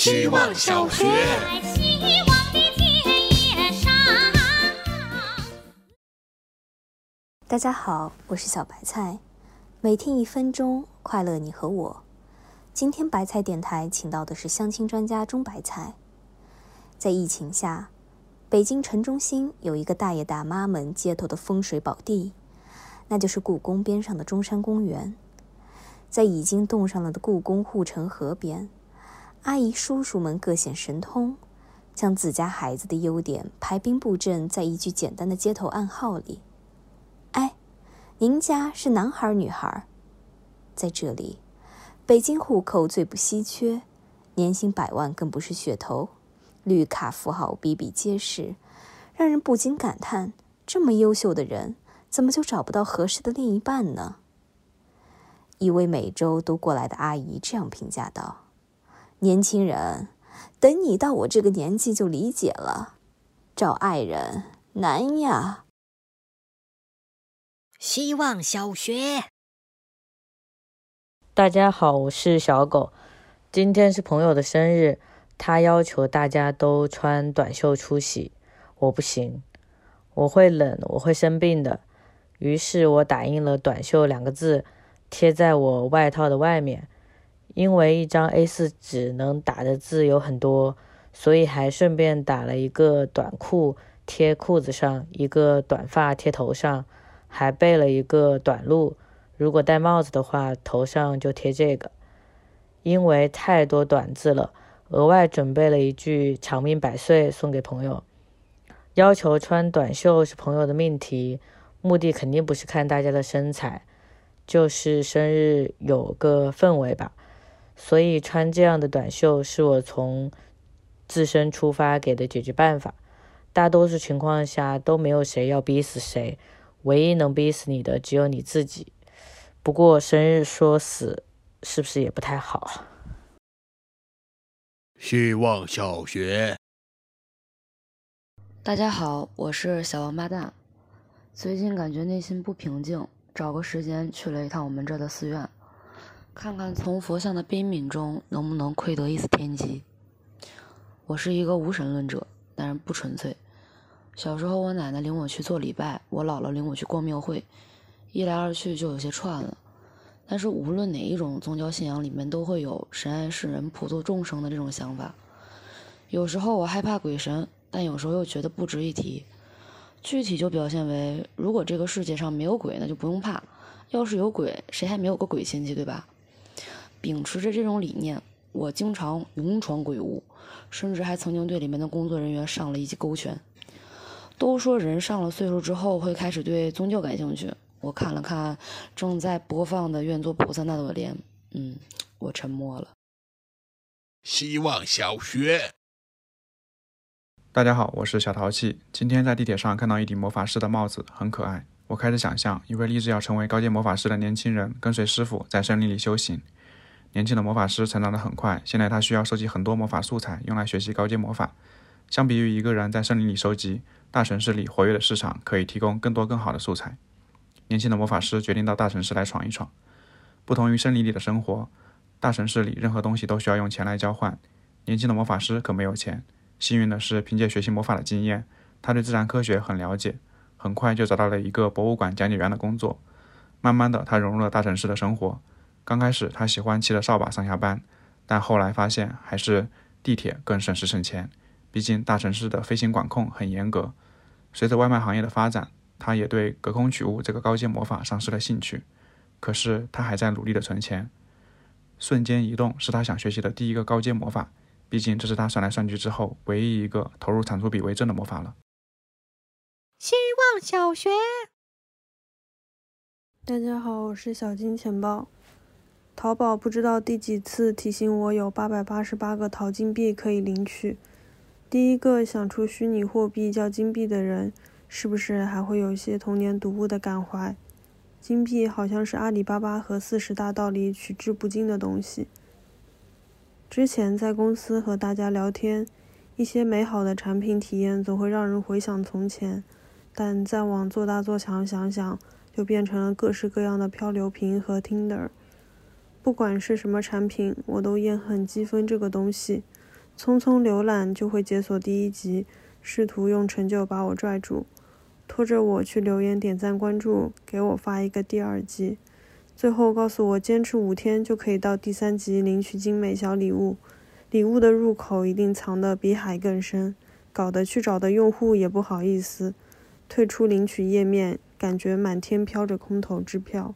希望小学。在希望的田野上。大家好，我是小白菜，每天一分钟，快乐你和我。今天白菜电台请到的是相亲专家钟白菜。在疫情下，北京城中心有一个大爷大妈们街头的风水宝地，那就是故宫边上的中山公园。在已经冻上了的故宫护城河边，阿姨叔叔们各显神通，将自家孩子的优点排兵布阵在一句简单的街头暗号里。哎，您家是男孩女孩？在这里，北京户口最不稀缺，年薪百万更不是噱头，绿卡富豪比比皆是，让人不禁感叹：这么优秀的人，怎么就找不到合适的另一半呢？一位每周都过来的阿姨这样评价道：“年轻人，等你到我这个年纪就理解了，找爱人难呀。”希望小学。大家好，我是小狗。今天是朋友的生日，他要求大家都穿短袖出席，我不行，我会冷，我会生病的。于是我打印了“短袖”两个字，贴在我外套的外面。因为一张 A4 纸能打的字有很多，所以还顺便打了一个短裤贴裤子上，一个短发贴头上，还备了一个短路。如果戴帽子的话，头上就贴这个。因为太多短字了，额外准备了一句“长命百岁”送给朋友。要求穿短袖是朋友的命题，目的肯定不是看大家的身材，就是生日有个氛围吧。所以穿这样的短袖是我从自身出发给的解决办法。大多数情况下都没有谁要逼死谁，唯一能逼死你的只有你自己。不过生日说死是不是也不太好？希望小学。大家好，我是小王八蛋。最近感觉内心不平静，找个时间去了一趟我们这的寺院，看看从佛像的悲悯中能不能窥得一丝天机。我是一个无神论者，但是不纯粹。小时候我奶奶领我去做礼拜，我姥姥领我去逛庙会，一来二去就有些串了。但是无论哪一种宗教信仰里面都会有神爱世人、普度众生的这种想法。有时候我害怕鬼神，但有时候又觉得不值一提。具体就表现为，如果这个世界上没有鬼，那就不用怕；要是有鬼，谁还没有个鬼亲戚，对吧？秉持着这种理念，我经常勇闯鬼屋，甚至还曾经对里面的工作人员上了一记勾拳。都说人上了岁数之后会开始对宗教感兴趣。我看了看正在播放的《愿做菩萨那朵莲》，嗯，我沉默了。希望小学。大家好，我是小淘气。今天在地铁上看到一顶魔法师的帽子，很可爱。我开始想象一位立志要成为高阶魔法师的年轻人，跟随师傅在森林里修行。年轻的魔法师成长得很快，现在他需要收集很多魔法素材，用来学习高阶魔法。相比于一个人在森林里收集，大城市里活跃的市场可以提供更多更好的素材。年轻的魔法师决定到大城市来闯一闯。不同于森林里的生活，大城市里任何东西都需要用钱来交换。年轻的魔法师可没有钱。幸运的是，凭借学习魔法的经验，他对自然科学很了解，很快就找到了一个博物馆讲解员的工作。慢慢的，他融入了大城市的生活。刚开始，他喜欢骑着扫把上下班，但后来发现还是地铁更省时省钱。毕竟大城市的飞行管控很严格。随着外卖行业的发展，他也对隔空取物这个高阶魔法丧失了兴趣。可是他还在努力的存钱。瞬间移动是他想学习的第一个高阶魔法。毕竟这是他算来算去之后唯一一个投入产出比为正的魔法了。希望小学。大家好，我是小金钱包。淘宝不知道第几次提醒我有八百八十八个淘金币可以领取。第一个想出虚拟货币叫金币的人，是不是还会有一些童年读物的感怀？金币好像是阿里巴巴和四十大盗里取之不尽的东西。之前在公司和大家聊天，一些美好的产品体验总会让人回想从前，但再往做大做强想想，就变成了各式各样的漂流瓶和 Tinder。不管是什么产品，我都厌恨积分这个东西。匆匆浏览就会解锁第一集，试图用成就把我拽住，拖着我去留言、点赞、关注，给我发一个第二季，最后告诉我坚持五天就可以到第三集领取精美小礼物，礼物的入口一定藏得比海更深，搞得去找的用户也不好意思，退出领取页面，感觉满天飘着空头支票。